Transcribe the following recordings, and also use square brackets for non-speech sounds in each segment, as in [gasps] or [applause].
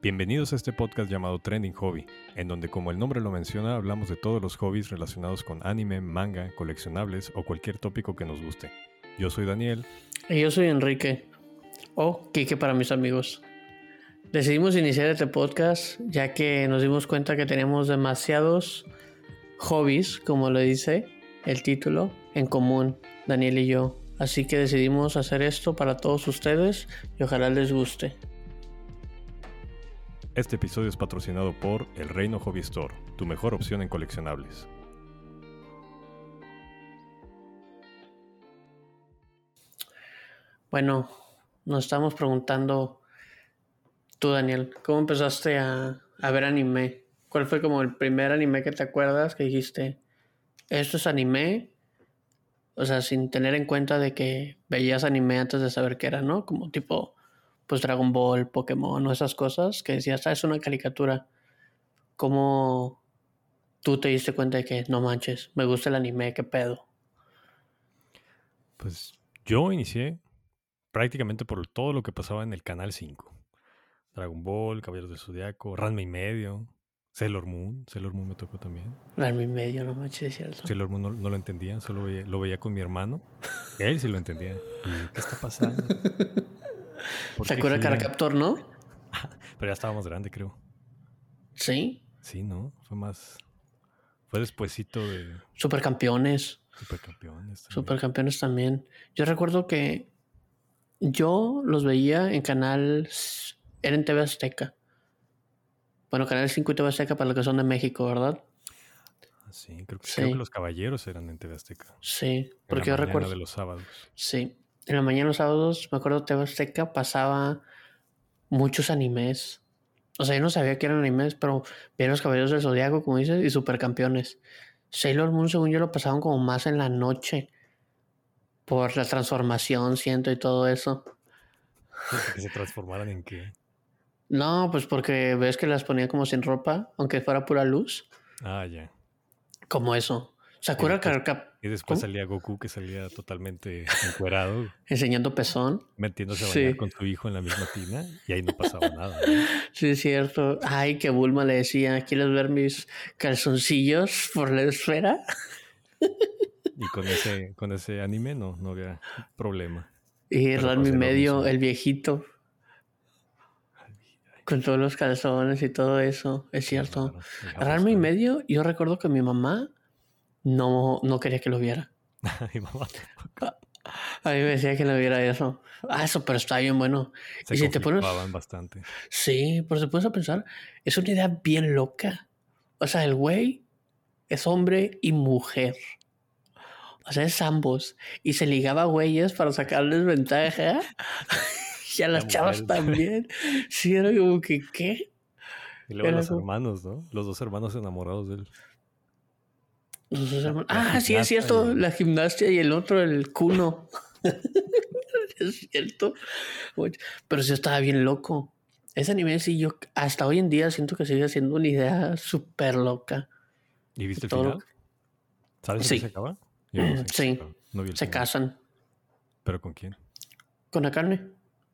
Bienvenidos a este podcast llamado Trending Hobby, en donde como el nombre lo menciona hablamos de todos los hobbies relacionados con anime, manga, coleccionables o cualquier tópico que nos guste. Yo soy Daniel. Y yo soy Enrique, o Kike para mis amigos. Decidimos iniciar este podcast ya que nos dimos cuenta que tenemos demasiados hobbies, como lo dice el título, en común, Daniel y yo. Así que decidimos hacer esto para todos ustedes y ojalá les guste. Este episodio es patrocinado por El Reino Hobby Store, tu mejor opción en coleccionables. Bueno, nos estamos preguntando, tú Daniel, ¿cómo empezaste a, a, ver anime? ¿Cuál fue como el primer anime que te acuerdas que dijiste, esto es anime? O sea, sin tener en cuenta de que veías anime antes de saber qué era, ¿no? Como tipo pues Dragon Ball, Pokémon o esas cosas que decías, ah, es una caricatura. ¿Cómo tú te diste cuenta de que no manches, me gusta el anime, qué pedo? Pues yo inicié prácticamente por todo lo que pasaba en el canal 5. Dragon Ball, Caballeros del Zodiaco, Ranma y medio, Sailor Moon, Sailor Moon me tocó también. Ranma y medio, no manches, es cierto. Sailor Moon no, lo entendía, solo lo veía con mi hermano. Él sí lo entendía. [laughs] ¿Qué está pasando? [laughs] ¿Se acuerda Cara Captor, no? [laughs] Pero ya estábamos grande, creo. ¿Sí? Sí, ¿no? Fue más... Fue despuesito de... Supercampeones. Supercampeones. También. Supercampeones también. Yo recuerdo que yo los veía en canal... Era en TV Azteca. Bueno, Canal 5 y TV Azteca para los que son de México, ¿verdad? Ah, sí, creo que, sí. creo que los caballeros eran en TV Azteca. Sí, porque yo recuerdo. de los sábados. Sí, en la mañana los sábados, me acuerdo, TV Azteca pasaba muchos animes. O sea, yo no sabía que eran animes, pero veía los Caballeros del Zodiaco, como dices, y Supercampeones. Sailor Moon, según yo, lo pasaban como más en la noche. Por la transformación, siento, y todo eso. [laughs] ¿Que se transformaran en qué? No, pues porque ves que las ponía como sin ropa, aunque fuera pura luz. Ah, ya. Como eso. Sakura y después, y después salía Goku que salía totalmente encuerado. [laughs] Enseñando pezón. Metiéndose a bañar con su hijo en la misma tina y ahí no pasaba nada. ¿no? [laughs] Sí, es cierto. Ay, que Bulma le decía, ¿quieres ver mis calzoncillos por la esfera? Y con ese, con ese anime no, no había problema. Y Ranmi medio, el viejito. Con todos los calzones y todo eso, es cierto. Ranmi medio, yo recuerdo que mi mamá no, no quería que lo viera. [laughs] Mi mamá A mí me decía que no viera eso. Ah, eso, pero está bien bueno. Se y si te pones. bastante. Sí, por si a pensar, es una idea bien loca. O sea, el güey es hombre y mujer. O sea, es ambos. Y se ligaba a güeyes para sacarles ventaja. [laughs] y a las chavas también. Sí, era como que, ¿qué? Y luego los hermanos, ¿no? Los dos hermanos enamorados de él. Ah, sí, es cierto. La gimnasia y el otro, el cuno. [laughs] es cierto. Pero sí estaba bien loco. Ese anime sí, yo hasta hoy en día siento que sigue siendo una idea súper loca. ¿Y viste el final? ¿Sabes sí. se acaba? sí. se casan. ¿Pero con quién? Con la carne.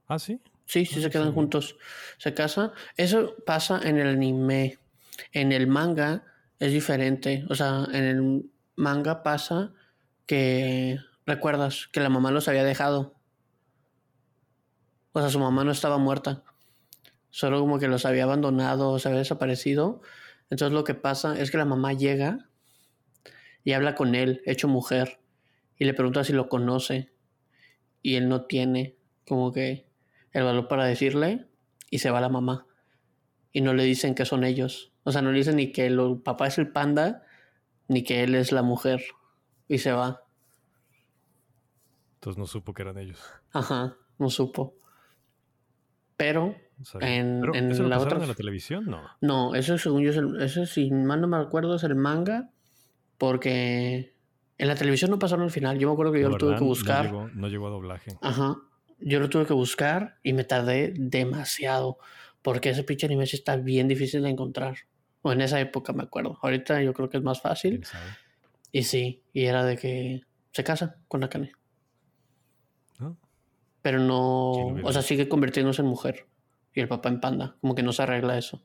¿Ah, sí? Sí, sí, se quedan juntos. Se casan. Eso pasa en el anime. En el manga es diferente. O sea, en el manga pasa que recuerdas que la mamá los había dejado. O sea, su mamá no estaba muerta. Solo como que los había abandonado o se había desaparecido. Entonces lo que pasa es que la mamá llega y habla con él, hecho mujer, y le pregunta si lo conoce. Y él no tiene como que el valor para decirle y se va la mamá. Y no le dicen que son ellos. O sea, no le dicen ni que el papá es el panda, ni que él es la mujer. Y se va. Entonces no supo que eran ellos. Ajá, no supo. Pero en, ¿eso la lo otra. en la televisión? No. No, eso según yo, es el, eso si mal no me acuerdo, es el manga. Porque en la televisión no pasaron al final. Yo me acuerdo que yo lo tuve que buscar. No llegó, no llegó a doblaje. Ajá. Yo lo tuve que buscar y me tardé demasiado. Porque ese pinche anime sí está bien difícil de encontrar. O en esa época me acuerdo. Ahorita yo creo que es más fácil. Y sí, y era de que se casa con la ¿No? Pero no, o sea, sigue convirtiéndose en mujer. y el papá en panda. Como que no se arregla eso.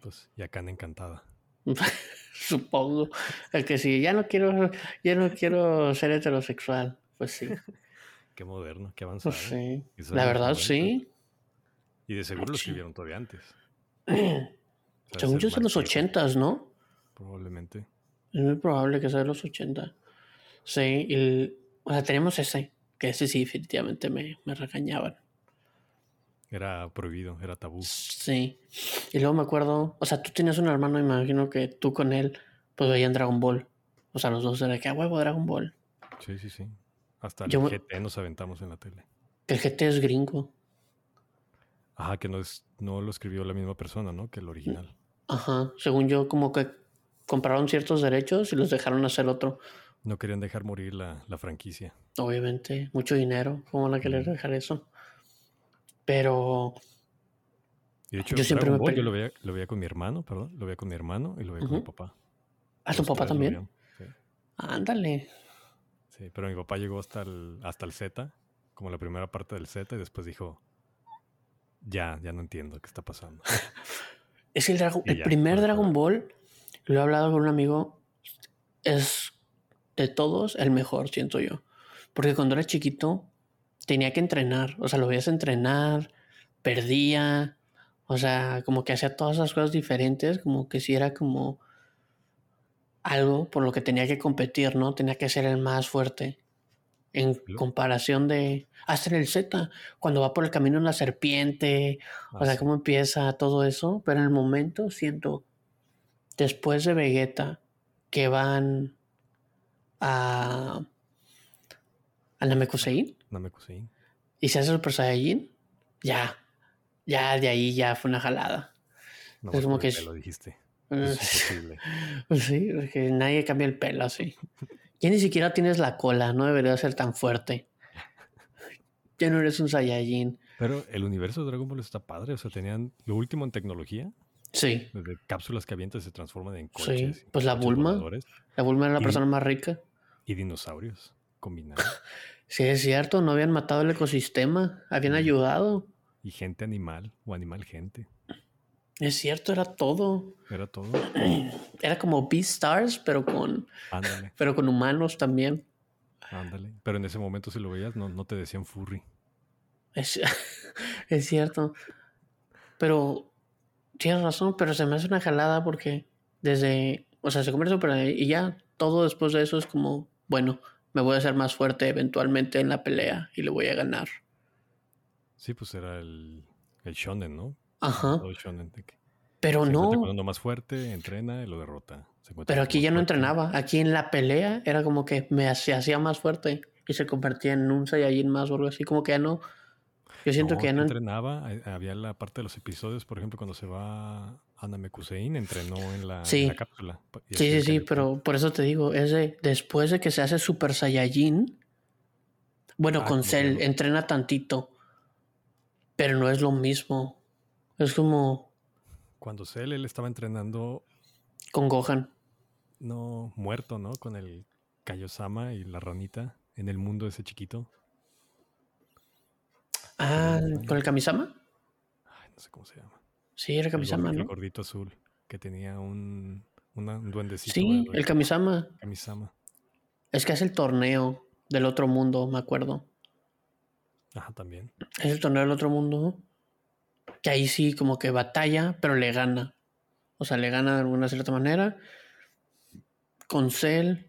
Pues, y en encantada. [laughs] Supongo. El que sí, ya no quiero, ya no quiero ser heterosexual. Pues sí. [laughs] qué moderno, qué avanzado. Pues sí. La verdad, sí. Y de seguro lo escribieron todavía antes. [clears throat] Según yo es de los ochentas, ¿no? Probablemente. Es muy probable que sea de los ochenta. Sí, y, o sea, tenemos ese, que ese sí definitivamente me, me regañaban. Era prohibido, era tabú. Sí. Y luego me acuerdo, o sea, tú tienes un hermano, imagino que tú con él, pues veían Dragon Ball. O sea, los dos eran que a huevo Dragon Ball. Sí, sí, sí. Hasta el GT nos aventamos en la tele. El GT es gringo. Ajá, que no, es, no lo escribió la misma persona, ¿no? Que el original. Ajá, según yo, como que compraron ciertos derechos y los dejaron hacer otro. No querían dejar morir la, la franquicia. Obviamente, mucho dinero. ¿Cómo van a querer dejar eso? Pero. de hecho, yo siempre me yo lo veía, lo veía, con mi hermano, perdón. Lo veía con mi hermano y lo veía con mi papá. ¿A tu papá también? Sí. Ándale. Sí, pero mi papá llegó hasta el, hasta el Z, como la primera parte del Z, y después dijo, ya, ya no entiendo qué está pasando. [laughs] es el, el primer Dragon Ball, lo he hablado con un amigo, es de todos el mejor, siento yo. Porque cuando era chiquito tenía que entrenar, o sea, lo veías entrenar, perdía, o sea, como que hacía todas esas cosas diferentes, como que si era como algo por lo que tenía que competir, ¿no? Tenía que ser el más fuerte en comparación de hasta en el Z, cuando va por el camino en la serpiente, o sea, cómo empieza todo eso, pero en el momento siento, después de Vegeta, que van a, a Namekusein. Namekusein. Y se hace Super Saiyajin, ya, ya de ahí ya fue una jalada. No, es como que... Lo dijiste. [laughs] Es imposible. sí, porque nadie cambia el pelo así. [laughs] Ya ni siquiera tienes la cola, no debería ser tan fuerte. Ya no eres un Saiyajin. Pero el universo de Dragon Ball está padre, o sea, tenían lo último en tecnología. Sí. Desde cápsulas que avientan se transforman en coches. Sí, pues la Bulma. La Bulma era la persona más rica. Y dinosaurios combinados. [laughs] sí, es cierto, no habían matado el ecosistema, habían ayudado. Y gente animal o animal gente. Es cierto, era todo. Era todo. [clears throat] Era como Beastars, pero con. Pero con humanos también. Ándale. Pero en ese momento, si lo veías, no, no te decían furry. Es, [laughs] es cierto. Pero tienes razón, pero se me hace una jalada porque desde. O sea, se convierte pero y ya todo después de eso es como, bueno, me voy a hacer más fuerte eventualmente en la pelea y le voy a ganar. Sí, pues era el, el shonen, ¿no? Ajá. Pero se no. poniendo más fuerte, entrena y lo derrota. Pero aquí ya no entrenaba. Aquí en la pelea era como que me hacía más fuerte y se convertía en un Saiyajin más o algo así. Como que ya no. Yo siento que ya no. entrenaba. Eh, había la parte de los episodios, por ejemplo, cuando se va a Namekusein, entrenó en la, cápsula. Sí, sí, sí, pero por eso te digo, es de, después de que se hace Super Saiyajin. Bueno, ah, con Cell entrena tantito, pero no es lo mismo. Es como. Cuando Cell él estaba entrenando. Con Gohan. No, muerto, ¿no? Con el Kaiosama y la ranita en el mundo ese chiquito. Ah, ¿con el Kamisama? Ay, no sé cómo se llama. Sí, era Kamisama, ¿no? El gordito azul, que tenía un, un duendecito. Sí, el Kamisama. Kamisama. Es que es el torneo del otro mundo, me acuerdo. Ajá, también. Es el torneo del otro mundo que ahí sí como que batalla, pero le gana. O sea, le gana de alguna cierta manera. Con Cell.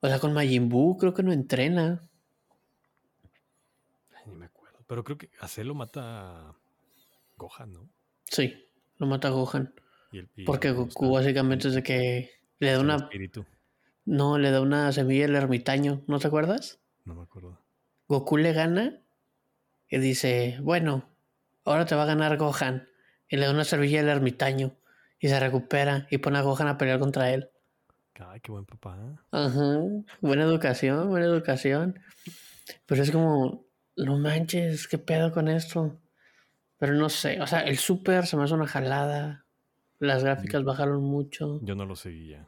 O sea, con Majin Buu creo que no entrena. ni me acuerdo. Pero creo que a Cell lo mata Gohan, ¿no? Sí, lo mata Gohan. Porque Goku básicamente es de que le da una... Espíritu. No, le da una semilla al ermitaño. ¿No te acuerdas? No me acuerdo. Goku le gana y dice, bueno, ahora te va a ganar Gohan. Y le da una servilla al ermitaño. Y se recupera y pone a Gohan a pelear contra él. Ay, qué buen papá. Ajá. Buena educación, buena educación. Pero es como, no manches, qué pedo con esto. Pero no sé, o sea, el super se me hace una jalada. Las gráficas bajaron mucho. Yo no lo seguía.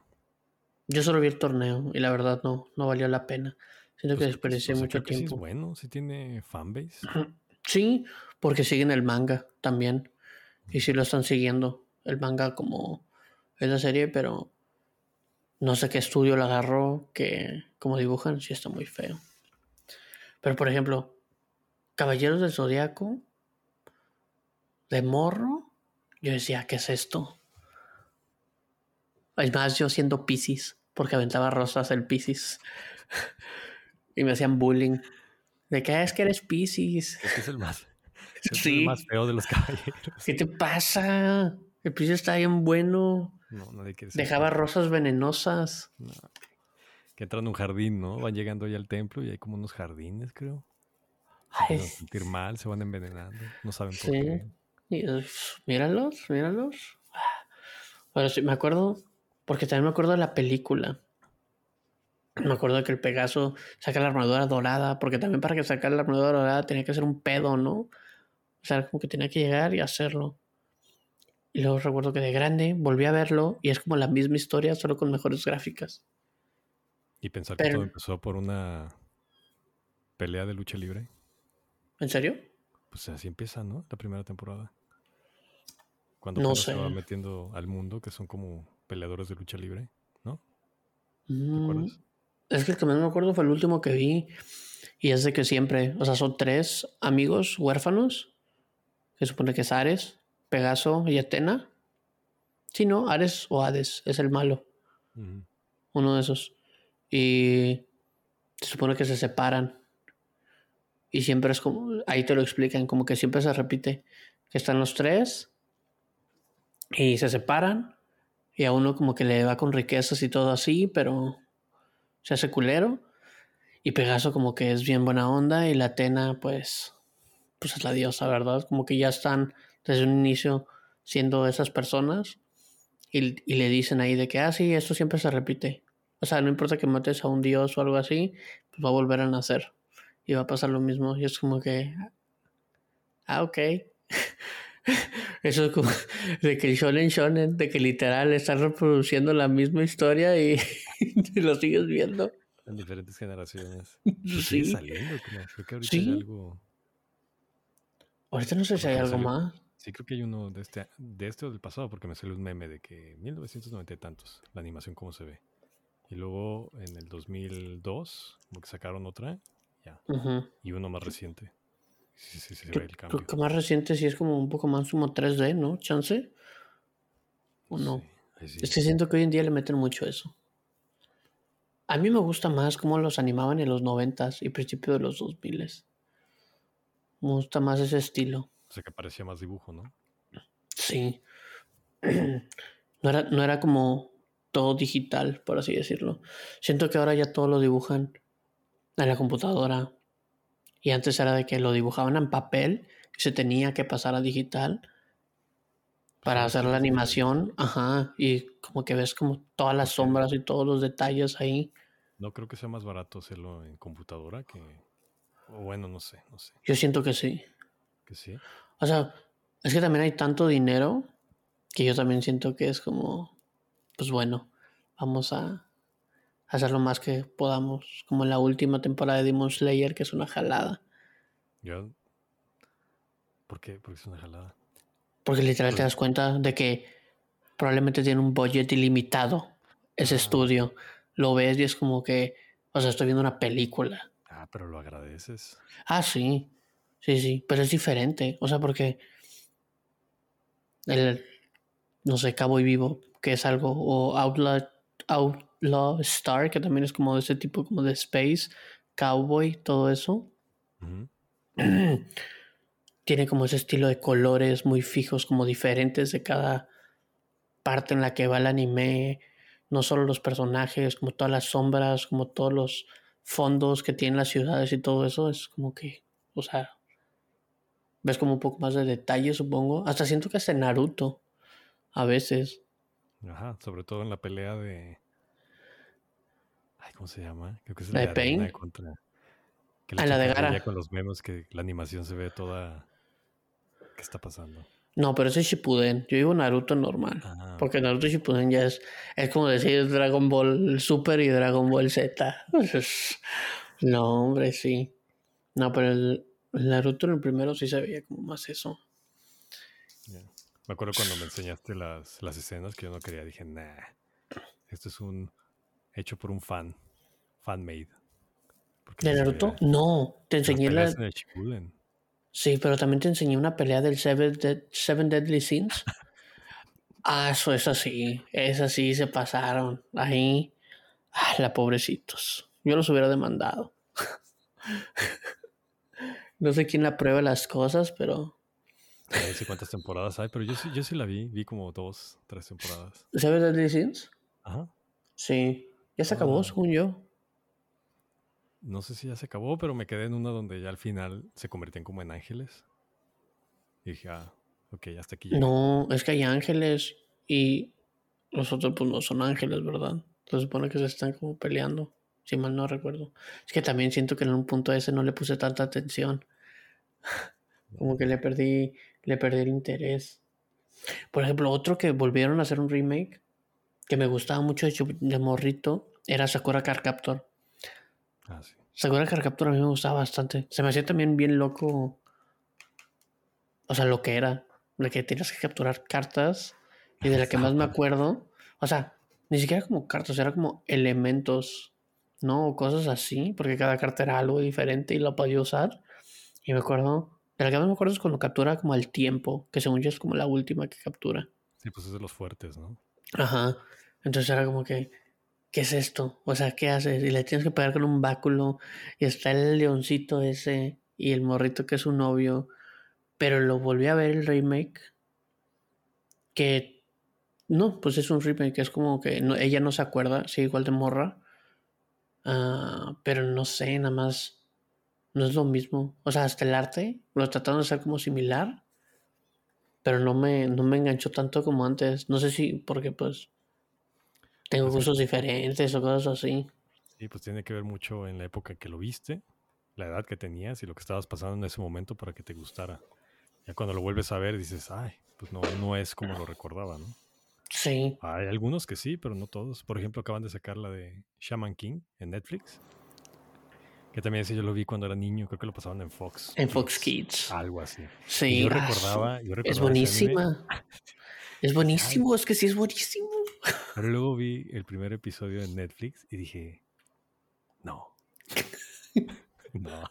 Yo solo vi el torneo y la verdad no, no valió la pena. Siento que pues, desperdicié mucho tiempo. Sí es bueno, sí tiene fanbase. Sí, porque siguen el manga también. Y sí lo están siguiendo. El manga como es la serie, pero no sé qué estudio lo agarró, que como dibujan, sí está muy feo. Pero por ejemplo, Caballeros del Zodiaco, de morro, yo decía, ¿qué es esto? Es más, yo siendo Pisces, porque aventaba rosas el Pisces. [laughs] y me hacían bullying. ¿De qué es que eres Pisces? Es el más, es el más feo de los [laughs] caballeros. ¿Qué te pasa? El Pisces está bien bueno. No, nadie quiere Dejaba rosas venenosas. Que entran en un jardín, ¿no? Van llegando ya al templo y hay como unos jardines, creo. Se van a sentir mal, se van envenenando. No saben por qué. míralos, míralos. Pero sí, me acuerdo, porque también me acuerdo de la película. Me acuerdo que el Pegaso saca la armadura dorada, porque también para que sacara la armadura dorada tenía que hacer un pedo, ¿no? O sea, como que tenía que llegar y hacerlo. Y luego recuerdo que de grande volví a verlo y es como la misma historia, solo con mejores gráficas. Y pensar que todo empezó por una pelea de lucha libre. ¿En serio? Pues así empieza, ¿no? La primera temporada. Cuando no se va metiendo al mundo, que son como peleadores de lucha libre, ¿no? ¿Te mm, acuerdas? Es que el que más me acuerdo fue el último que vi. Y es de que siempre, o sea, son tres amigos huérfanos, que supone que es Ares, Pegaso y Atena. Sí, no, Ares o Hades es el malo. Uno de esos. Y se supone que se separan. Y siempre es como, ahí te lo explican, como que siempre se repite que están los tres y se separan. Y a uno como que le va con riquezas y todo así, pero se hace culero. Y Pegaso como que es bien buena onda y la Atena pues, pues es la diosa, ¿verdad? Como que ya están desde un inicio siendo esas personas y, le dicen ahí de que, ah, sí, esto siempre se repite. O sea, no importa que mates a un dios o algo así, pues va a volver a nacer y va a pasar lo mismo. Y es como que, ah, ok. [laughs] Eso es como de que el shonen shonen, de que literal están reproduciendo la misma historia [laughs] y, lo sigues viendo. En diferentes generaciones. [laughs] Sí. Sigue saliendo, creo que ahorita hay algo. Ahorita no sé si hay algo más. Sí, creo que hay uno de este, de este o del pasado, porque me salió un meme de que 1990 y tantos, la animación como se ve. Y luego en el 2002, como que sacaron otra, ya. Y uno más reciente. Sí, sí, sí, se ve el cambio. Creo que más reciente sí es como un poco más como 3D, ¿no? ¿Chance? ¿O no? Es que siento que hoy en día le meten mucho eso. A mí me gusta más cómo los animaban en los 90s y principio de los 2000s. Me gusta más ese estilo. O sea, que parecía más dibujo, ¿no? Sí. [clears throat] No era, no era como todo digital, por así decirlo. Siento que ahora ya todo lo dibujan en la computadora. Y antes era de que lo dibujaban en papel y se tenía que pasar a digital para hacer la animación. Ajá. Y como que ves como todas las sombras y todos los detalles ahí. No creo que sea más barato hacerlo en computadora que. Bueno, no sé, no sé. Yo siento que sí. Que sí. O sea, es que también hay tanto dinero que yo también siento que es como, pues bueno, vamos a hacer lo más que podamos, como en la última temporada de Demon Slayer, que es una jalada. Yo, ¿por qué? Porque es una jalada. Porque literal te das cuenta de que probablemente tiene un budget ilimitado ese estudio. Lo ves y es como que, o sea, estoy viendo una película. Ah, pero lo agradeces. Ah, sí. Sí, sí, pero es diferente. O sea, porque el, no sé, Cowboy Vivo, que es algo, o Outlaw, Outlaw Star, que también es como de ese tipo como de Space, Cowboy, todo eso. [clears throat] Tiene como ese estilo de colores muy fijos, como diferentes de cada parte en la que va el anime. No solo los personajes, como todas las sombras, como todos los fondos que tienen las ciudades y todo eso. Es como que, o sea, ves como un poco más de detalle, supongo. Hasta siento que hace Naruto. A veces. Ajá, sobre todo en la pelea de. Ay, ¿cómo se llama? Creo que es la, de, Pain. Contra... Que ah, la de Gara. Con los memes que la animación se ve toda. ¿Qué está pasando? No, pero ese es Shippuden. Yo digo Naruto normal. Porque Naruto Shippuden ya es, es como decir Dragon Ball Super y Dragon Ball Z. [laughs] no, hombre, sí. No, pero el, El Naruto en el primero sí se veía como más eso. Me acuerdo cuando me enseñaste las, las escenas que yo no quería. Dije, nah, esto es un hecho por un fan, fan made. ¿De Naruto? No, te enseñé la. Sí, pero también te enseñé una pelea del Seven, Deadly Sins. [laughs] ah, eso es así. Es así, se pasaron. Ahí. Ah, la pobrecitos. Yo los hubiera demandado. [laughs] no sé quién aprueba las cosas, pero. No sé cuántas temporadas hay, pero yo sí, yo sí la vi. Vi como dos, tres temporadas. ¿Seven Deadly Sins? Ajá. Sí. Ya se acabó, ah. según yo no sé si ya se acabó, pero me quedé en una donde ya al final se convertían como en ángeles. Y dije, ah, ok, hasta aquí. No, es que hay ángeles y los otros pues no son ángeles, ¿verdad? Se supone que se están como peleando, si mal no recuerdo. Es que también siento que en un punto ese no le puse tanta atención. [laughs] como que le perdí, le perdí el interés. Por ejemplo, otro que volvieron a hacer un remake que me gustaba mucho de morrito era Sakura Car Captor. Ah, sí. Sakura Card Capture a mí me gustaba bastante. Se me hacía también bien loco. O sea, lo que era. De que tienes que capturar cartas. Y de la que más me acuerdo. O sea, ni siquiera como cartas, era como elementos. ¿No? O cosas así. Porque cada carta era algo diferente y lo podía usar. Y me acuerdo. De la que más me acuerdo es cuando captura como el tiempo. Que según yo es como la última que captura. Sí, pues es de los fuertes, ¿no? Ajá. Entonces era como que ¿qué es esto? O sea, ¿qué haces? Y le tienes que pegar con un báculo y está el leoncito ese y el morrito que es su novio. Pero lo volví a ver el remake. Que no, pues es un remake, es como que ella no se acuerda, sí, igual de morra. Ah, pero no sé, nada más no es lo mismo. O sea, hasta el arte lo trataron de hacer como similar, pero no me, no me enganchó tanto como antes. No sé si porque pues tengo gustos diferentes o cosas así. Sí, pues tiene que ver mucho en la época que lo viste, la edad que tenías y lo que estabas pasando en ese momento para que te gustara. Ya cuando lo vuelves a ver dices, ay, pues no, no es como lo recordaba, ¿no? Sí. Hay algunos que sí, pero no todos. Por ejemplo, acaban de sacar la de Shaman King en Netflix. Que también ese yo lo vi cuando era niño, creo que lo pasaban en Fox. En Fox Kids. Algo así. Sí. yo, recordaba, yo recordaba, Es buenísima. Es buenísimo, es que sí es buenísimo. Pero luego vi el primer episodio en Netflix y dije, no. [laughs] no.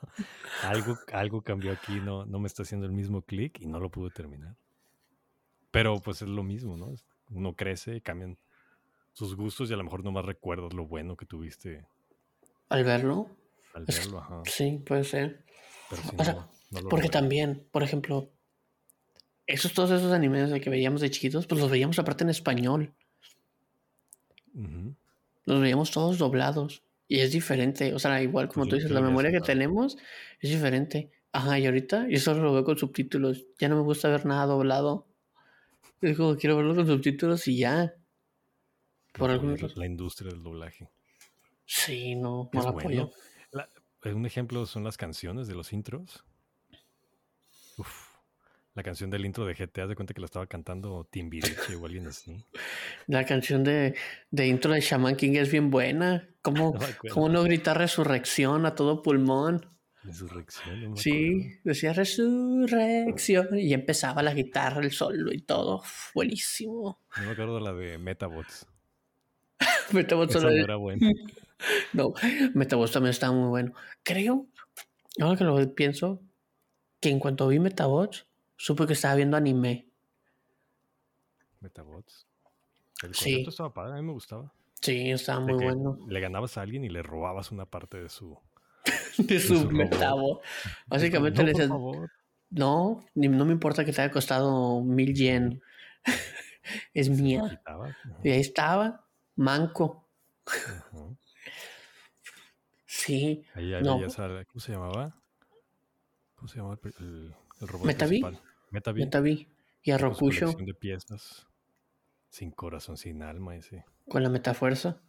Algo, algo cambió aquí, no, no me está haciendo el mismo clic y no lo pude terminar. Pero pues es lo mismo, ¿no? Uno crece, cambian sus gustos y a lo mejor no más recuerdas lo bueno que tuviste. Al verlo. Al verlo, ajá. Sí, puede ser. porque también, por ejemplo, esos, todos esos animes que veíamos de chiquitos, pues los veíamos aparte en español. Los veíamos todos doblados. Y es diferente. O sea, igual como pues tú dices, la memoria que tenemos es diferente. Ajá, y ahorita yo solo lo veo con subtítulos. Ya no me gusta ver nada doblado. Es como quiero verlo con subtítulos y ya. Por alguna La industria del doblaje. Sí, no, no apoyo. un ejemplo son las canciones de los intros. Uf, la canción del intro de GTA, de cuenta que la estaba cantando Timbiriche o alguien así. [laughs] La canción de, intro de Shaman King es bien buena. ¿Cómo [laughs] no, no gritar resurrección a todo pulmón? Resurrección. sí, decía resurrección y empezaba la guitarra, el solo y todo. buenísimo. No me acuerdo de la de Metabots. [laughs] Metabots solo era bueno. no, Metabots también estaba muy bueno. Creo, ahora que lo pienso, que en cuanto vi Metabots, supe que estaba viendo anime. Metabots. El concepto estaba padre, a mí me gustaba. Sí, estaba muy bueno. Le ganabas a alguien y le robabas una parte de su. [laughs] de su, Metabot. [laughs] Básicamente le decías. No, no me importa que te haya costado mil yen. [laughs] es mía. Y ahí estaba, manco. Sí. Ahí, no. ¿Cómo se llamaba? ¿Cómo se llamaba el, el robot Metavi. Metavi. Metavi. Y a Rokusho. de piezas. Sin corazón, sin alma ese. Con la metafuerza.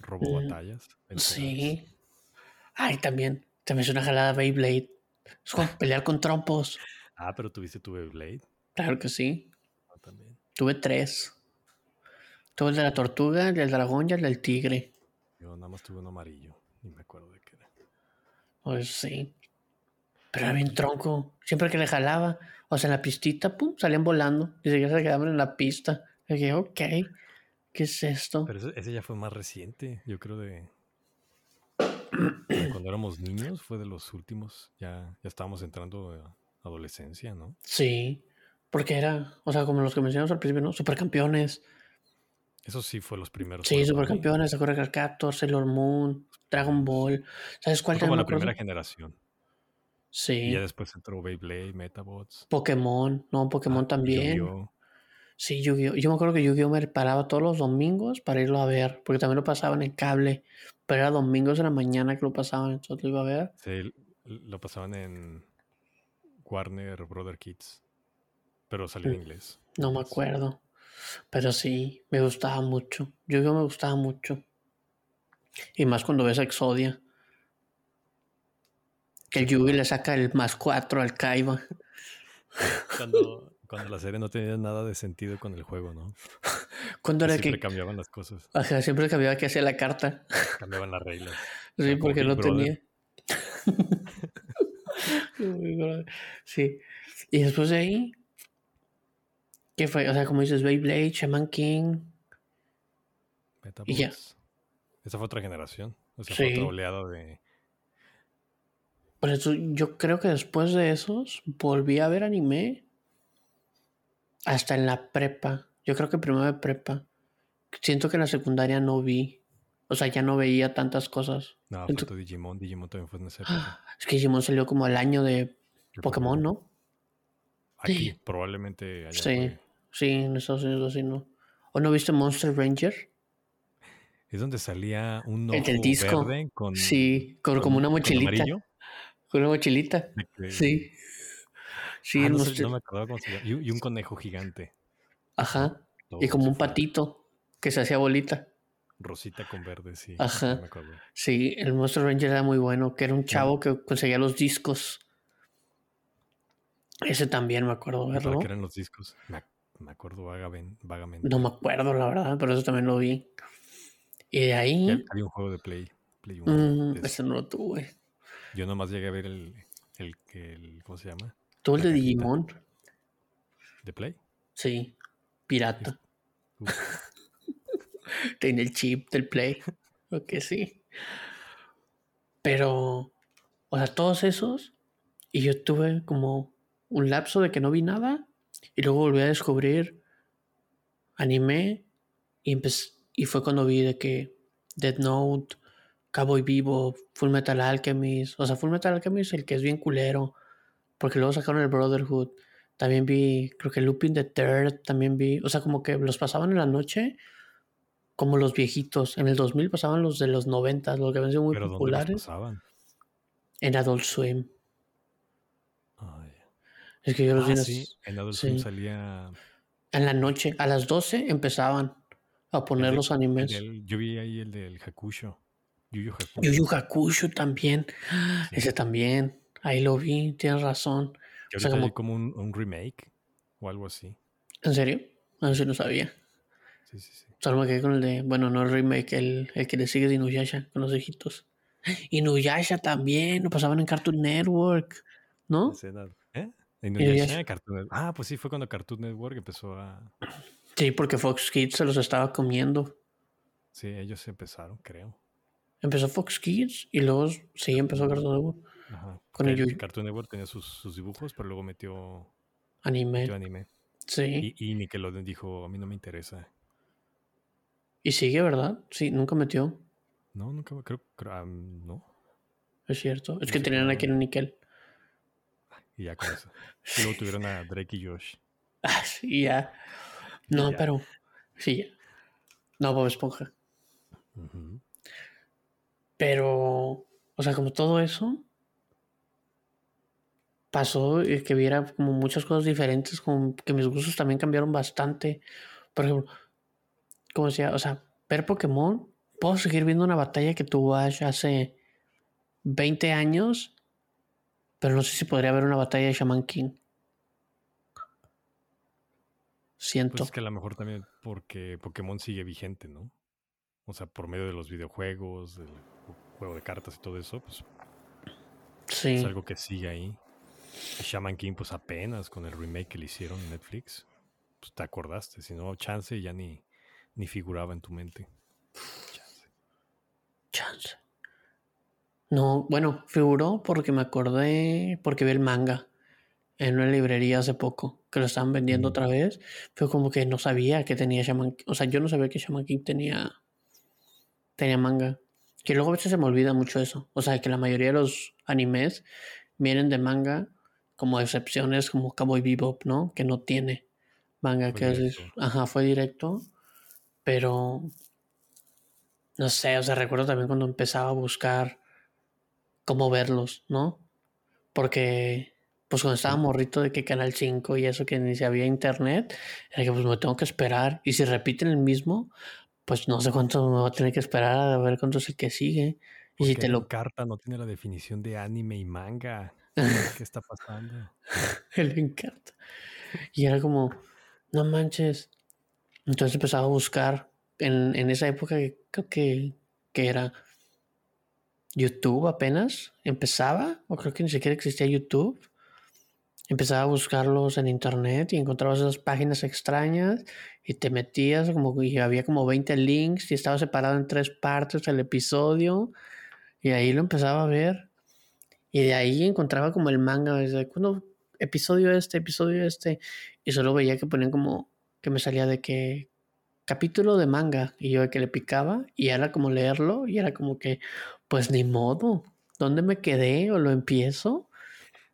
Robo batallas. Sí. Ay, también. También es una jalada Beyblade. Es como pelear con trompos. Ah, pero tuviste tu Beyblade. Claro que sí. Ah, también. Tuve tres. Tuve el de la tortuga, el del dragón y el del tigre. Yo nada más tuve un amarillo. Ni me acuerdo de qué era. Pues sí. Pero era bien tronco. Siempre que le jalaba, o sea, en la pistita, pum, salían volando. Y se quedaban en la pista. Y dije, ok, ¿qué es esto? Pero ese, ya fue más reciente, yo creo de... Cuando éramos niños fue de los últimos, ya, ya estábamos entrando a adolescencia, ¿no? Sí, porque era, o sea, como los que mencionamos al principio, ¿no? Supercampeones. Eso sí fue los primeros. Sí, Supercampeones, Sakura Card Captor, Sailor Moon, Dragon Ball. ¿Sabes cuál fue como la primera generación. Sí. Y ya después entró Beyblade, Metabots. Pokémon, no, Pokémon ah, también. Sí, Yu-Gi-Oh! Yo me acuerdo que Yu-Gi-Oh! me paraba todos los domingos para irlo a ver, porque también lo pasaban en cable, pero era domingos en la mañana que lo pasaban, entonces lo iba a ver. Sí, lo pasaban en Warner Brother Kids, pero salió en mm, inglés. No me acuerdo, pero sí, me gustaba mucho. Yu-Gi-Oh! me gustaba mucho. Y más cuando ves a Exodia. Que el Yugi le saca el más cuatro al Kaiba. Cuando, cuando la serie no tenía nada de sentido con el juego, ¿no? Cuando era siempre cambiaban las cosas. Ajá, siempre cambiaba que hacía la carta. Cambiaban las reglas. Sí, porque no tenía. sí. Y después de ahí, ¿qué fue? O sea, como dices, Beyblade, Shaman King. y ya. Esa fue otra generación. O sea, fue otra oleada de por eso yo creo que después de esos volví a ver anime hasta en la prepa. Yo creo que primero de prepa. Siento que en la secundaria no vi. O sea, ya no veía tantas cosas. No, faltó Digimon. Digimon también fue en esa época. [gasps] Es que Digimon salió como al año de Pokémon, ¿no? Aquí, probablemente allá Sí, sí, en Estados Unidos así, ¿no? ¿O no viste Monster Ranger? Es donde salía un ojo el disco. verde con... Sí, con, como una mochilita. Con una mochilita. Sí. Sí, ah, no, me acordaba cómo se llama. Y, un conejo gigante. Ajá. y como un patito que se hacía bolita. Rosita con verde, sí. Ajá. sí, el Monster Ranger era muy bueno, que era un chavo que conseguía los discos. Ese también me acuerdo verlo. ¿Qué eran los discos? Me, acuerdo vagamente. No me acuerdo, la verdad, pero eso también lo vi. Y de ahí. había un juego de Play. Play 1. Mm, ese no lo tuve. Yo nomás llegué a ver el, el, el ¿cómo se llama? Todo el de Digimon. ¿De Play? Sí, pirata. [laughs] Tiene el chip del Play. Ok, sí. Pero, o sea, todos esos. Y yo tuve como un lapso de que no vi nada. Y luego volví a descubrir anime. Y, y fue cuando vi de que Dead Note, Cowboy Vivo, Full Metal Alchemist, o sea, Full Metal Alchemist, el que es bien culero, porque luego sacaron el Brotherhood. También vi, creo que Looping the Third, también vi, o sea, como que los pasaban en la noche, como los viejitos. En el 2000 pasaban los de los 90, los que habían sido muy populares. pasaban? En Adult Swim. Es que yo los vi ah, sí. en Adult Swim salía. En la noche, a las 12 empezaban a poner los animes. yo vi ahí el del Hakusho. Yu Yu Hakusho. también. Ese también. Ahí lo vi, tienes razón. o sea, como, como un, remake o algo así. ¿En serio? No sé, no sabía. Sí, sí, sí. Solo me quedé con el de, bueno, no el remake, el, el que le sigue de Inuyasha, con los hijitos. [gasps] Inuyasha también, lo pasaban en Cartoon Network, ¿no? ¿Eh? Inuyasha, Cartoon Network. Ah, pues sí, fue cuando Cartoon Network empezó a... Sí, porque Fox Kids se los estaba comiendo. Sí, ellos empezaron, creo. Empezó Fox Kids y luego sí empezó Cartoon Network. Ajá. Con el, Cartoon Network tenía sus, dibujos, pero luego metió anime. Metió anime. Sí. Y, y Nickelodeon dijo, a mí no me interesa. Y sigue, ¿verdad? Sí, nunca metió. No, nunca, creo, creo no. Es cierto. Es que tenían aquí en Nickel. Y ya con eso. Y luego tuvieron a Drake y Josh. [laughs] Ah, sí, ya. No, pero. Sí, ya. No, Bob Esponja. Pero, o sea, como todo eso pasó y que viera como muchas cosas diferentes, como que mis gustos también cambiaron bastante. Por ejemplo, como decía, o sea, ver Pokémon, puedo seguir viendo una batalla que tuvo Ash hace 20 años, pero no sé si podría haber una batalla de Shaman King. Siento. Pues es que a lo mejor también porque Pokémon sigue vigente, ¿no? O sea, por medio de los videojuegos, del juego de cartas y todo eso, pues sí. es algo que sigue ahí. Shaman King, pues apenas con el remake que le hicieron en Netflix, pues te acordaste. Si no, chance ya ni, ni figuraba en tu mente. Chance. Chance. No, bueno, figuró porque me acordé, porque vi el manga en una librería hace poco, que lo estaban vendiendo otra vez. Fue como que no sabía que tenía Shaman O sea, yo no sabía que Shaman King tenía, tenía manga. Que luego a veces se me olvida mucho eso. O sea, que la mayoría de los animes vienen de manga, como excepciones como Cowboy Bebop, ¿no? Que no tiene manga, que es, ajá, fue directo. Pero, no sé, o sea, recuerdo también cuando empezaba a buscar cómo verlos, ¿no? Porque, pues cuando estaba morrito de que Canal 5 y eso que ni si había internet, era que pues me tengo que esperar. Y si repiten el mismo, pues no sé cuánto me va a tener que esperar a ver cuánto es el que sigue. Y si te lo. Carta no tiene la definición de anime y manga. [laughs] ¿Qué está pasando? el Encarta. Y era como, no manches. Entonces empezaba a buscar en, en esa época que creo que, que era YouTube apenas empezaba, o creo que ni siquiera existía YouTube. Empezaba a buscarlos en internet y encontrabas esas páginas extrañas y te metías como y había como 20 links y estaba separado en tres partes el episodio y ahí lo empezaba a ver y de ahí encontraba como el manga desde cuando episodio este, episodio este y solo veía que ponían como que me salía de que capítulo de manga y yo de que le picaba y era como leerlo y era como que pues ni modo. ¿Dónde me quedé o lo empiezo?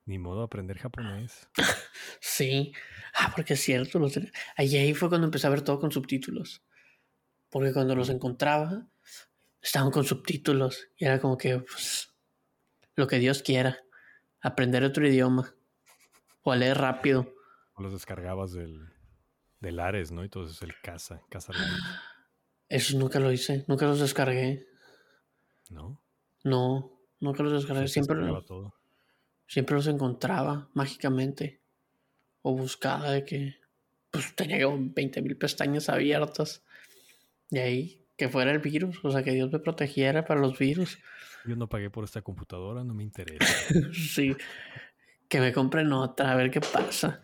Ni modo aprender japonés. [laughs] sí. Ah, porque es cierto. Los... Ahí fue cuando empecé a ver todo con subtítulos. Porque cuando los encontraba, estaban con subtítulos. Y era como que, pues, lo que Dios quiera. Aprender otro idioma. O a leer rápido. O los descargabas del, del Ares, ¿no? Y todo eso es el casa. Casa [gasps] Eso nunca lo hice. Nunca los descargué. ¿No? No, nunca los descargué. siempre, siempre los encontraba mágicamente. O buscaba de que pues tenía como 20 mil pestañas abiertas. Y ahí, que fuera el virus. O sea, que Dios me protegiera para los virus. Yo no pagué por esta computadora, no me interesa. [laughs] sí. Que me compren otra, a ver qué pasa.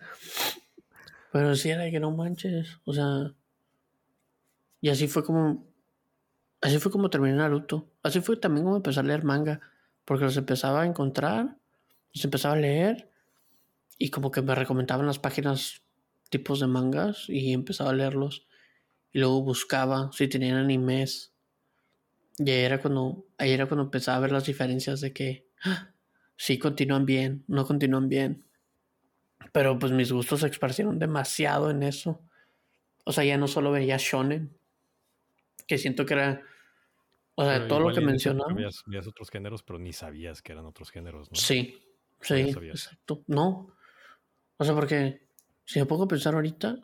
Pero si era que no manches. O sea. Y así fue como Así fue como terminé Naruto. Así fue también como empecé a leer manga. Porque los empezaba a encontrar, los empezaba a leer. Y como que me recomendaban las páginas tipos de mangas y empezaba a leerlos. Y luego buscaba si tenían animes. Y ahí era cuando, ahí era cuando empezaba a ver las diferencias de que ¡ah! sí continúan bien, no continúan bien. Pero pues mis gustos se esparcieron demasiado en eso. O sea, ya no solo veía shonen, que siento que era o sea, todo lo que mencionó. Veías, otros géneros, pero ni sabías que eran otros géneros, ¿no? Sí, sí, exacto. No. O sea, porque si me pongo a pensar ahorita,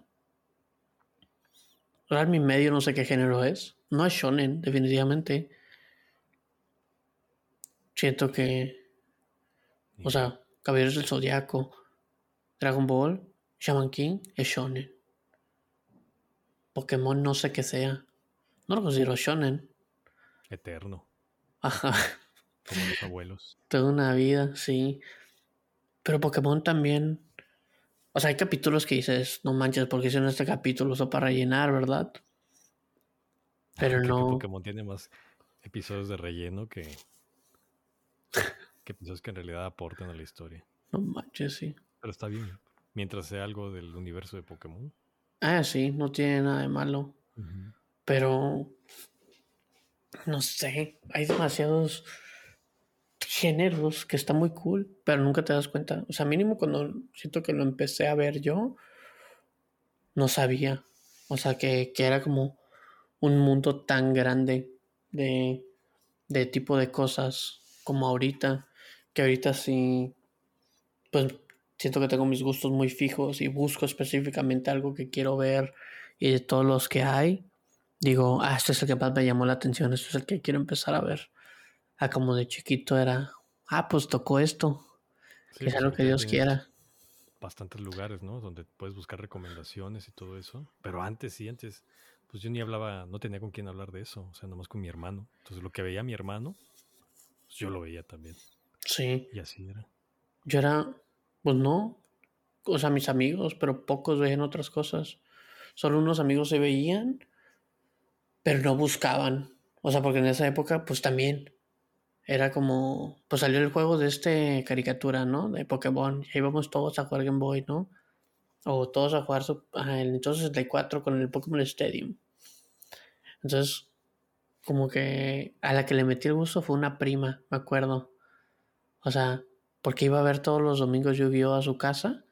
real mi medio no sé qué género es. No es shonen, definitivamente. Siento que. O sea, Caballeros del Zodiaco, Dragon Ball, Shaman King es shonen. Pokémon no sé qué sea. No lo considero shonen. Eterno. Ajá. Como los abuelos. [laughs] Toda una vida, sí. Pero Pokémon también. O sea, hay capítulos que dices, no manches, porque hicieron este capítulo eso para rellenar, ¿verdad? Pero no. Pokémon tiene más episodios de relleno que. que episodios que en realidad aportan a la historia. No manches, sí. Pero está bien. Mientras sea algo del universo de Pokémon. Ah, sí, no tiene nada de malo. Pero no sé, hay demasiados géneros que está muy cool, pero nunca te das cuenta. O sea, mínimo cuando siento que lo empecé a ver yo, no sabía. O sea, que, era como un mundo tan grande de, de tipo de cosas como ahorita, que ahorita sí, pues siento que tengo mis gustos muy fijos y busco específicamente algo que quiero ver y de todos los que hay, digo, ah, este es el que más me llamó la atención, este es el que quiero empezar a ver. Ah, como de chiquito era, ah, pues tocó esto. que sea lo que Dios quiera. Bastantes lugares, ¿no? Donde puedes buscar recomendaciones y todo eso. Pero antes, sí, antes, pues yo ni hablaba, no tenía con quién hablar de eso, o sea, nomás con mi hermano. Entonces lo que veía mi hermano, pues yo lo veía también. Sí. Y así era. Yo era, Pues no. O sea, mis amigos, pero pocos veían otras cosas. Solo unos amigos se veían, pero no buscaban. O sea, porque en esa época, pues también era como, pues salió el juego de este caricatura, ¿no? De Pokémon. Y íbamos todos a jugar Game Boy, ¿no? O todos a jugar el Nintendo 64 con el Pokémon Stadium. Entonces, como que a la que le metí el gusto fue una prima, me acuerdo. O sea, porque iba a ver todos los domingos yu a su casa.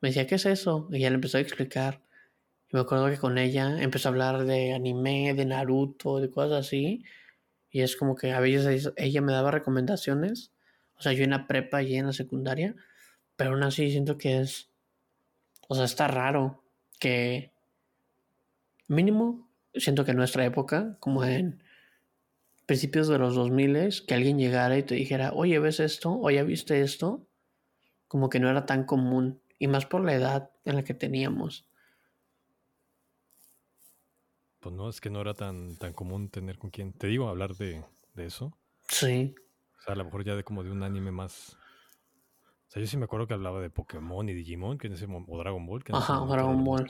Me decía, ¿qué es eso? Y ella le empezó a explicar. Y me acuerdo que con ella empezó a hablar de anime, de Naruto, de cosas así. Y es como que a veces ella me daba recomendaciones. O sea, yo en la prepa y en la secundaria. Pero aún así siento que es. O sea, está raro que. Mínimo, siento que en nuestra época, como en principios de los 2000, que alguien llegara y te dijera, oye, ¿ves esto? O ya viste esto, como que no era tan común. Y más por la edad en la que teníamos. Pues no, es que no era tan, tan común tener con quien, te digo, hablar de, de eso. Sí. O sea, a lo mejor ya de como de un anime más. O sea, yo sí me acuerdo que hablaba de Pokémon y Digimon, que en ese o Dragon Ball, que en Ajá, Dragon Ball.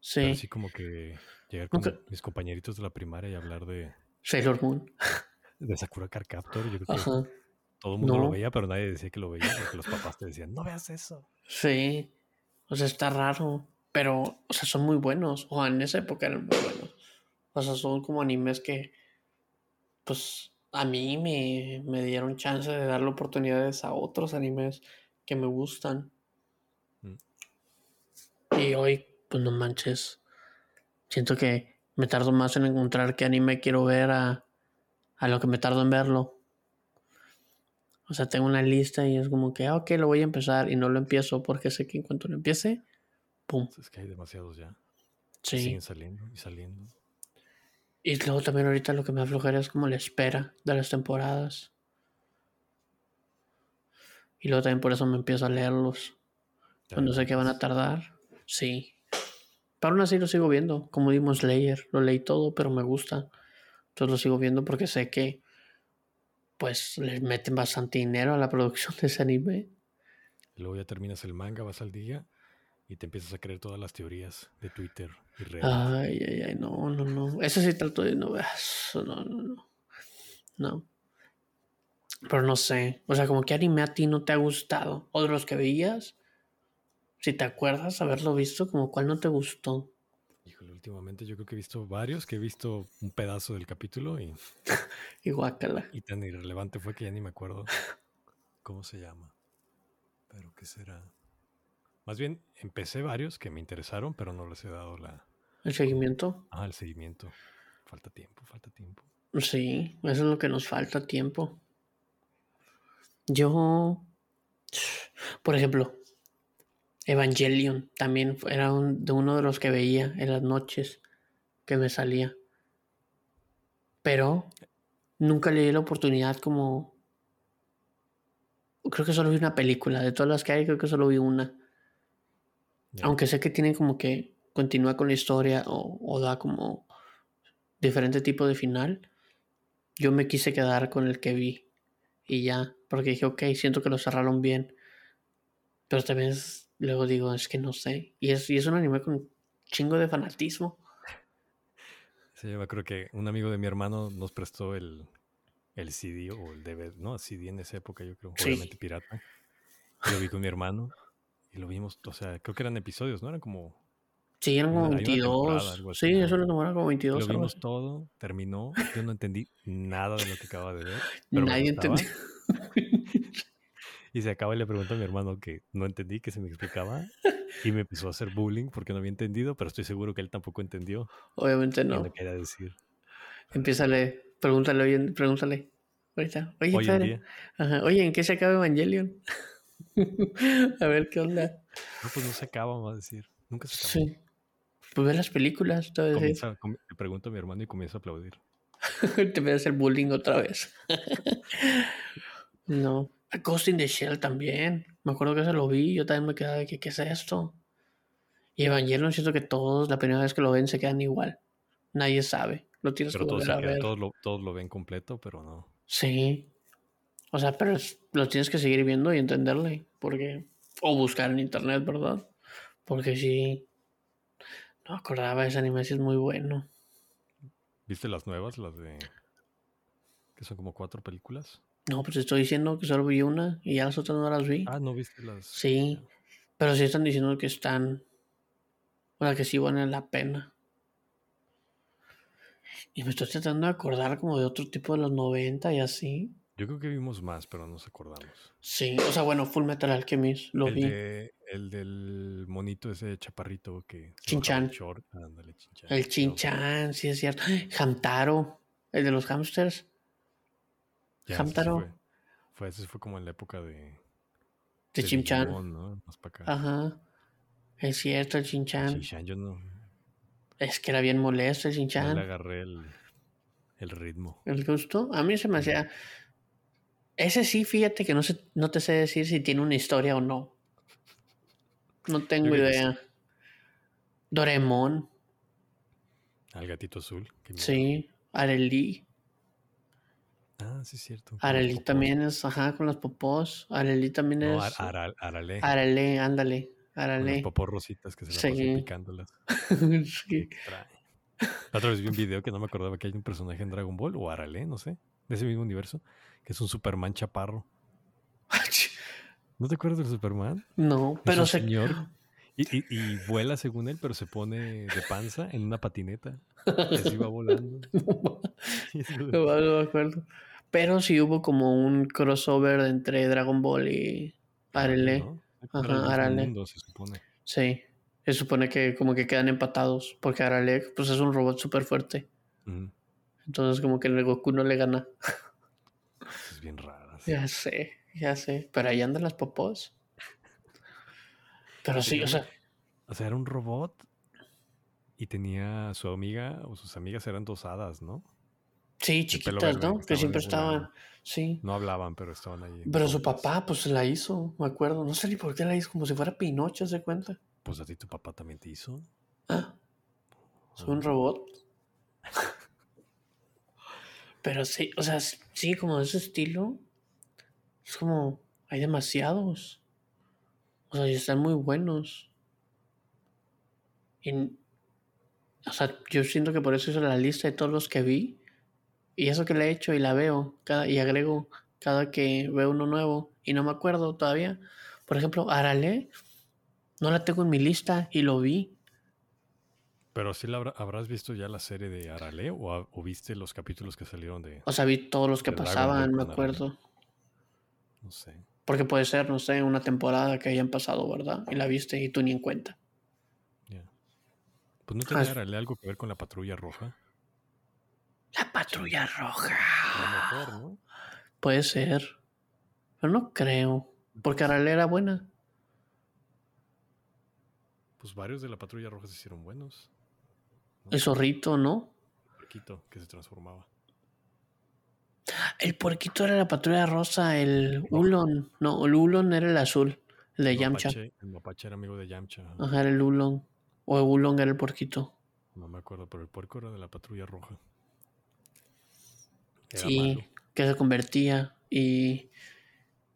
Sí. Pero así como que llegar con mis compañeritos de la primaria y hablar de Sailor Moon. De Sakura Car Captor, yo creo que todo el mundo lo veía, pero nadie decía que lo veía, porque los papás te decían, no veas eso. Sí, o sea, está raro, pero, o sea, son muy buenos, o en esa época eran muy buenos. O sea, son como animes que, pues, a mí me, me dieron chance de darle oportunidades a otros animes que me gustan. Mm. Y hoy, pues no manches, siento que me tardo más en encontrar qué anime quiero ver a, a lo que me tardo en verlo. O sea, tengo una lista y es como que, ah, ok, lo voy a empezar y no lo empiezo porque sé que en cuanto lo empiece, ¡pum! Es que hay demasiados ya. Sí. Siguen saliendo y saliendo. Y luego también ahorita lo que me aflojera es como la espera de las temporadas. Y luego también por eso me empiezo a leerlos. Cuando sé que van a tardar. Sí. Pero aún así lo sigo viendo. Como dimos Slayer, lo leí todo, pero me gusta. Entonces lo sigo viendo porque sé que pues le meten bastante dinero a la producción de ese anime. Luego ya terminas el manga, vas al día y te empiezas a creer todas las teorías de Twitter y redes. Ay, ay, ay, no, no, no. Eso sí trato de no No, no, no. No. Pero no sé. O sea, como que anime a ti no te ha gustado. O de los que veías, si te acuerdas haberlo visto, como cuál no te gustó. Híjole, últimamente yo creo que he visto varios, que he visto un pedazo del capítulo y. [laughs] y guácala. Y tan irrelevante fue que ya ni me acuerdo cómo se llama. Pero qué será. Más bien, empecé varios que me interesaron, pero no les he dado la. ¿El seguimiento? Ah, el seguimiento. Falta tiempo, falta tiempo. Sí, eso es lo que nos falta tiempo. Yo. Por ejemplo, Evangelion también era de uno de los que veía en las noches que me salía. Pero nunca le di la oportunidad como... Creo que solo vi una película. De todas las que hay, creo que solo vi una. Aunque sé que tienen como que continúa con la historia o, o da como diferente tipo de final. Yo me quise quedar con el que vi. Y ya. Porque dije, ok, siento que lo cerraron bien. Pero también es Luego digo, es que no sé. Y es, y es un anime con chingo de fanatismo. Sí, yo creo que un amigo de mi hermano nos prestó el, el CD o el DVD, ¿no? CD en esa época, yo creo, obviamente pirata. lo vi con mi hermano y lo vimos, o sea, creo que eran episodios, ¿no? Eran como. Sí, eran como 22. sí, eso era como 22. Lo vimos todo, terminó. Yo no entendí nada de lo que acaba de ver. [laughs] Nadie entendió. Y se acaba y le pregunto a mi hermano que no entendí, que se me explicaba. Y me empezó a hacer bullying porque no había entendido, pero estoy seguro que él tampoco entendió. Obviamente no. ¿Qué quería decir? Empiézale, pregúntale, pregúntale. Ahorita. Oye, en Ajá. Oye, ¿en qué se acaba Evangelion? [laughs] a ver qué onda. No, pues no se acaba, vamos a decir. Nunca se acaba. Sí. Pues ve las películas. Comienza, le pregunto a mi hermano y comienza a aplaudir. [laughs] Te voy a hacer bullying otra vez. [laughs] no. Ghost in the Shell también. Me acuerdo que se lo vi. Yo también me quedaba de que, ¿qué es esto? Y Evangelion siento que todos, la primera vez que lo ven, se quedan igual. Nadie sabe. Lo tienes que volver a ver. Todos lo, todos lo ven completo, pero no. Sí. O sea, pero lo tienes que seguir viendo y entenderle. Porque O buscar en internet, ¿verdad? Porque sí. No acordaba, ese anime sí es muy bueno. ¿Viste las nuevas? Las de. que son como cuatro películas. No, pues estoy diciendo que solo vi una y ya las otras no las vi. Ah, no viste las. Sí. Pero sí están diciendo que están. O sea, que sí valen la pena. Y me estoy tratando de acordar como de otro tipo de los 90 y así. Yo creo que vimos más, pero no nos acordamos. Sí, o sea, bueno, Full Metal Alchemist lo el vi. De, el del monito ese chaparrito que... Chinchan. Ándale, Chinchan. El Chinchan, sí es cierto. [gasps] Hamtaro, el de los hamsters. Ya, Hamtaro. Ese fue, ese fue como en la época de... De, Chinchan. Ajá. Es cierto, el Chinchan. Chinchan, yo no... Es que era bien molesto el Chinchan. No le agarré el, el ritmo. ¿El gusto? A mí se me hacía... Ese sí, fíjate que no, sé, no te sé decir si tiene una historia o no. No tengo idea. Doremon. Al gatito azul. Sí, Areli. Ah, sí, es cierto. Areli también es, ajá, con los popós. Areli también es. Arale. Arale, ándale. Arale. Con los popós rositas que se la sí. picándolas. [laughs] sí. La otra vez vi un video que no me acordaba que hay un personaje en Dragon Ball o Arale, no sé, de ese mismo universo, que es un Superman chaparro. ¿No te acuerdas del Superman? No, pero se... señor y, y, [laughs] vuela según él, pero se pone de panza en una patineta. Y así va volando. [laughs] no, me acuerdo. Pero sí hubo como un crossover entre Dragon Ball y Arale. Ajá, Arale. se supone. Sí. Se supone que como que quedan empatados. Porque Arale pues es un robot súper fuerte. Entonces como que el Goku no le gana. Es bien raro. Ya sé, ya sé. Pero ahí andan las popós. Pero sí, o sea. O sea, era un robot y tenía su amiga o sus amigas eran dos hadas, ¿no? Sí, chiquitas, ¿no? Que, siempre estaban. Sí. No hablaban, pero estaban ahí. Pero su papá, pues la hizo, me acuerdo. No sé ni por qué la hizo, como si fuera Pinocho, ¿se cuenta? Pues a ti tu papá también te hizo. Ah. Soy un ah. robot. [laughs] pero sí, o sea, sí, como de ese estilo. Es como. Hay demasiados. O sea, y están muy buenos. Y, o sea, yo siento que por eso hice la lista de todos los que vi. Y eso que le he hecho y la veo cada, y agrego cada que veo uno nuevo y no me acuerdo todavía. Por ejemplo, Arale, no la tengo en mi lista y lo vi. Pero sí la habrás visto ya la serie de Arale o, viste los capítulos que salieron de... O sea, vi todos los que pasaban, me acuerdo. No sé. Porque puede ser, no sé, una temporada que hayan pasado, ¿verdad? Y la viste y tú ni en cuenta. Ya. Pues no tenía algo que ver con la patrulla roja. La patrulla roja. mejor, ¿no? Puede ser. Pero no creo. Porque Arale era buena. Pues varios de la patrulla roja se hicieron buenos. El zorrito, ¿no? El porquito que se transformaba. El puerquito era la patrulla rosa, el Ulon. No, el Ulon era el azul, el de Yamcha. el mapache era amigo de Yamcha. Ajá, era el Ulon. O el Ulon era el puerquito. No me acuerdo, pero el puerco era de la patrulla roja. sí, que se convertía y,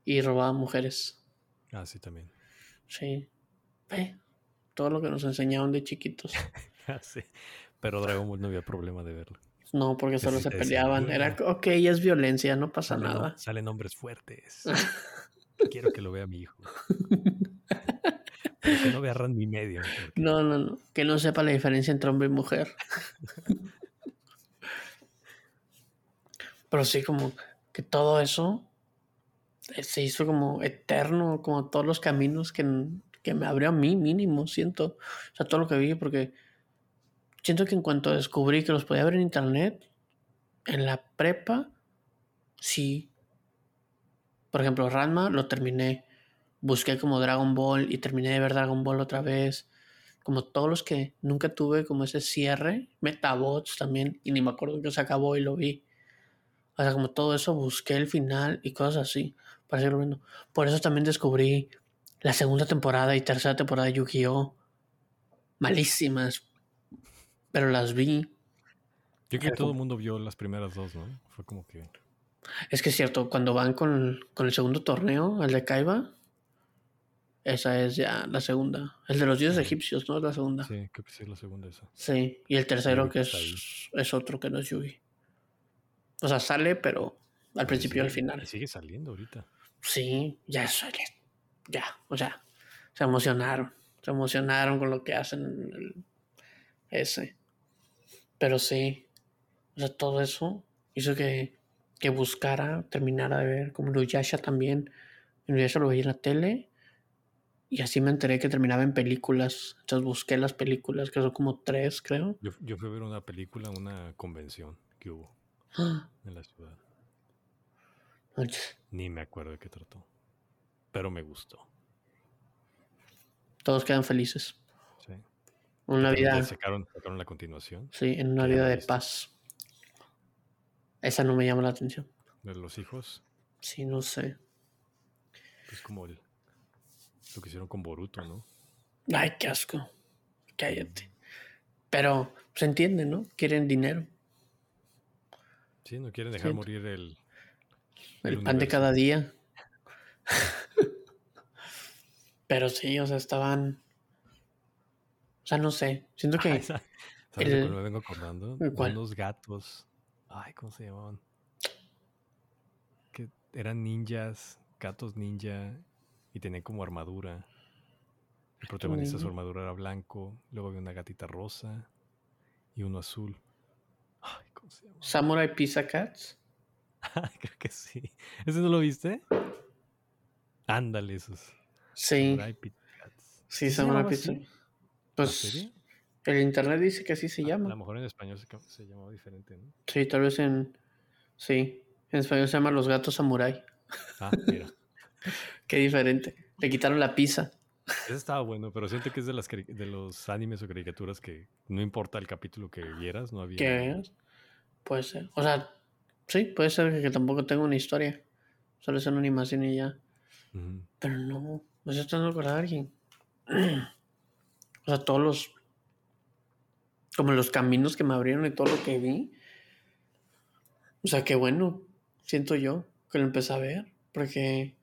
y robaba mujeres. Ah, sí, también. Sí. todo lo que nos enseñaron de chiquitos. [laughs] [laughs] sí. Pero Dragon Ball no había problema de verlo. No, porque solo se peleaban. Era, [laughs] ok, es violencia, no pasa nada. Salen hombres fuertes. [laughs] Quiero que lo vea mi hijo. que no vea Randy medio. No, no, no. Que no sepa la diferencia entre hombre y mujer. Pero sí, como que todo eso eh, se hizo como eterno, como todos los caminos que, que me abrió a mí mínimo, siento. O sea, todo lo que vi, porque siento que en cuanto descubrí que los podía ver en internet, en la prepa, sí. Por ejemplo, Ranma lo terminé. Busqué como Dragon Ball y terminé de ver Dragon Ball otra vez. Como todos los que nunca tuve como ese cierre. Metabots también. Y ni me acuerdo que se acabó y lo vi. O sea, como todo eso, busqué el final y cosas así. Para seguirlo viendo. Por eso también descubrí la segunda temporada y tercera temporada de Yu-Gi-Oh! Malísimas, pero las vi. Yo creo que todo el mundo vio las primeras dos, ¿no? Fue como que. Es que es cierto, cuando van con, con el segundo torneo, el de Kaiba, Esa es ya la segunda. El de los dioses egipcios, ¿no? Es la segunda. Sí, creo que sí es la segunda esa. Sí, y el tercero que es, es otro que no es Yugi. O sea, sale, pero al principio y al final. sigue saliendo ahorita. Sí, ya sale. Ya, o sea, se emocionaron. Se emocionaron con lo que hacen en el, ese. Pero sí, o sea, todo eso hizo que, que buscara, terminara de ver, como Nuyasha también. Nuyasha lo veía en la tele y así me enteré que terminaba en películas. Entonces busqué las películas, que son como tres, creo. Yo, yo fui a ver una película, una convención que hubo en la ciudad. Ni me acuerdo de qué trató. Pero me gustó. Todos quedan felices. Una vida. Sacaron, sacaron la continuación. Sí, en una vida de paz. Esa no me llama la atención. ¿De los hijos? Sí, no sé. Es como el, lo que hicieron con Boruto, ¿no? Ay, qué asco. Cállate. Pero se entiende, ¿no? Quieren dinero. Sí, no quieren dejar morir el... El, pan de cada día. [laughs] Pero sí, o sea, estaban... Sea, no sé. Siento que... ¿Sabes el... me vengo acordando? Unos gatos. Ay, ¿cómo se llamaban? Que eran ninjas, gatos ninja, y tenía como armadura. El protagonista su armadura era blanco, luego había una gatita rosa y uno azul. Ay, ¿cómo se llama? Samurai Pizza Cats. [laughs] Creo que sí. ¿Ese no lo viste? Ándale, esos. Sí. Samurai Pizza Cats. Sí, Samurai Pizza. Pues el internet dice que así se llama. A lo mejor en español se, se llamaba diferente, ¿no? Sí, tal vez en. Sí. En español se llama Los Gatos Samurai. Ah, mira. [laughs] Qué diferente. Le quitaron la pizza. Ese estaba bueno, pero siento que es de, las, de los animes o caricaturas que no importa el capítulo que vieras, no había. ¿Qué? Puede ser. O sea, sí, puede ser que, tampoco tenga una historia. Solo es una animación y ya. Pero no, me estoy tratando a alguien. [clears throat] o sea, todos los. Como los caminos que me abrieron y todo lo que vi. O sea, qué bueno, siento yo, que lo empecé a ver. Porque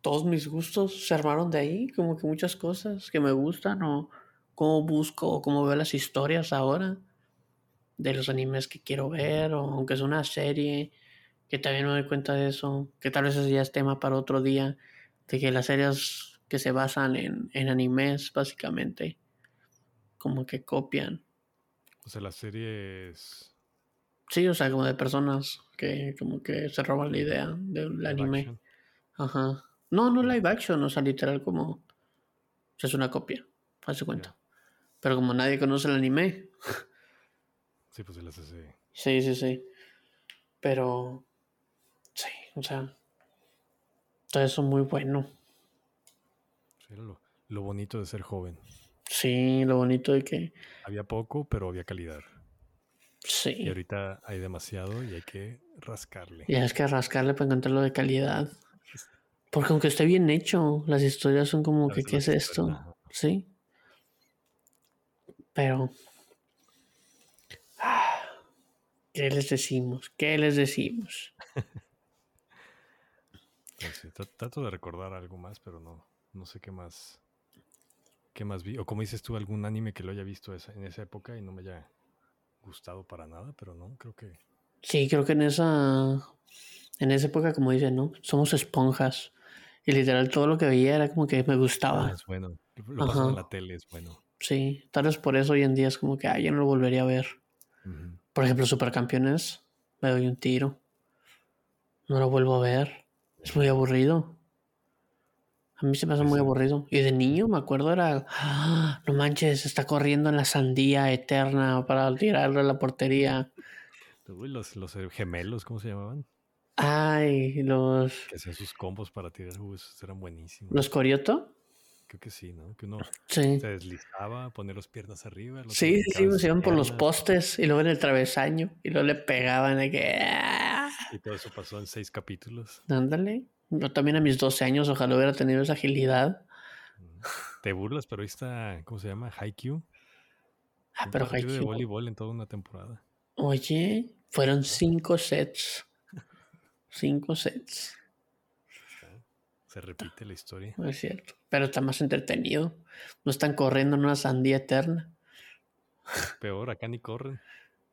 todos mis gustos se armaron de ahí, como que muchas cosas que me gustan o cómo busco o cómo veo las historias ahora de los animes que quiero ver o aunque es una serie, que también me doy cuenta de eso, que tal vez ese ya es tema para otro día, de que las series que se basan en, en animes básicamente como que copian. O sea, las series... Sí, o sea, como de personas que como que se roban la idea del anime. Ajá. No, no live action, o sea, literal como... es una copia, hace cuenta. Pero como nadie conoce el anime. Sí, pues las hace. Sí, sí, sí. Pero... Sí, o sea... Todo eso muy bueno. Lo bonito de ser joven. Sí, lo bonito de que... Había poco, pero había calidad. Sí. Y ahorita hay demasiado y hay que rascarle. Y es que rascarle para encontrarlo de calidad. Porque aunque esté bien hecho, las historias son como que, ¿qué es esto? Sí. Pero... ¿Qué les decimos? ¿Qué les decimos? [laughs] Pues trato de recordar algo más, pero no, no sé qué más. ¿Qué más vi? O como dices tú, algún anime que lo haya visto en esa época y no me haya gustado para nada, pero no, creo que. Sí, creo que en esa. En esa época, como dicen, ¿no? Somos esponjas. Y literal todo lo que veía era como que me gustaba. Ah, es bueno. Lo pasó en la tele, es bueno. Sí, tal vez por eso hoy en día es como que, ah, ya no lo volvería a ver. Por ejemplo, Supercampeones, me doy un tiro. No lo vuelvo a ver. Es muy aburrido. A mí se me hace muy aburrido. Y de niño me acuerdo era, ah, no manches, está corriendo en la sandía eterna para tirarle a la portería. los, los gemelos, ¿cómo se llamaban? Ay, los. Que hacían sus combos para tirar esos eran buenísimos. ¿Los Corioto? Creo que sí, ¿no? Que uno se deslizaba, poner las piernas arriba. Sí, sí, sí, se iban por los postes y luego en el travesaño y luego le pegaban que. Y todo eso pasó en seis capítulos. Ándale. Yo también a mis 12 años, ojalá hubiera tenido esa agilidad. Te burlas, pero ahí está, ¿cómo se llama? Haikyuu. Ah, pero Haikyuu. de voleibol en toda una temporada. Oye, fueron cinco sets. Cinco sets. Se repite la historia. No es cierto. Pero está más entretenido. No están corriendo en una sandía eterna. Peor, acá ni corren.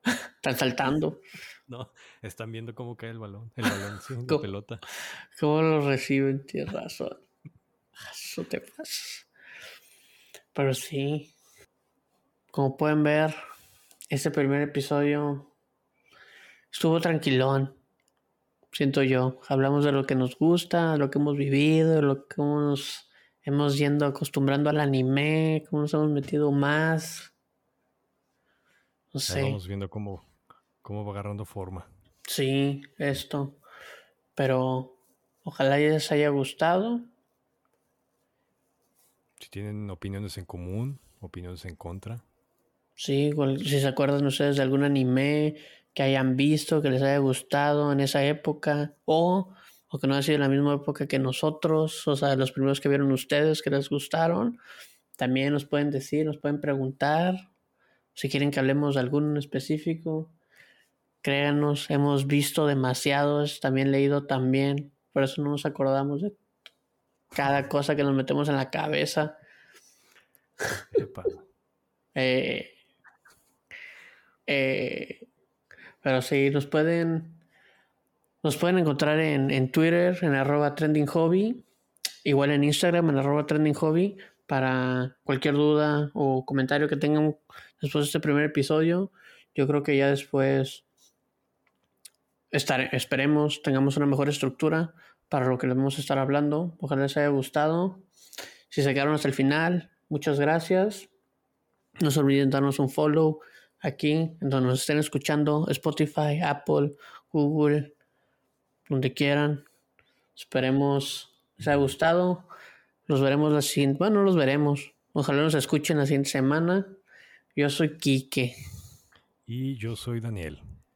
Están saltando. No, están viendo cómo cae el balón. El balón, sí, la pelota. ¿Cómo lo reciben? Tienes razón. Eso te pasa. Pero sí. Como pueden ver, este primer episodio estuvo tranquilón. Siento yo. Hablamos de lo que nos gusta, de lo que hemos vivido, de lo que nos hemos yendo acostumbrando al anime, cómo nos hemos metido más. No sé. Estamos viendo cómo, cómo va agarrando forma. Sí, esto. Pero ojalá les haya gustado. Si tienen opiniones en común, opiniones en contra. Sí, si se acuerdan ustedes de algún anime que hayan visto, que les haya gustado en esa época, o, o que no haya sido en la misma época que nosotros, o sea, los primeros que vieron ustedes que les gustaron, también nos pueden decir, nos pueden preguntar, si quieren que hablemos de alguno en específico. Créanos, hemos visto demasiados, también leído también, por eso no nos acordamos de cada cosa que nos metemos en la cabeza. eh, eh, pero sí, nos pueden, nos pueden encontrar en, en Twitter, en arroba trending hobby, igual en Instagram, en arroba trending hobby, para cualquier duda o comentario que tengan después de este primer episodio. Yo creo que ya después estar, esperemos tengamos una mejor estructura para lo que les vamos a estar hablando. Ojalá les haya gustado. Si se quedaron hasta el final, muchas gracias. No se olviden darnos un follow aquí, donde nos estén escuchando, Spotify, Apple, Google, donde quieran. Esperemos les haya gustado. Nos veremos la siguiente. Bueno, los veremos. Ojalá nos escuchen la siguiente semana. Yo soy Quique. Y yo soy Daniel.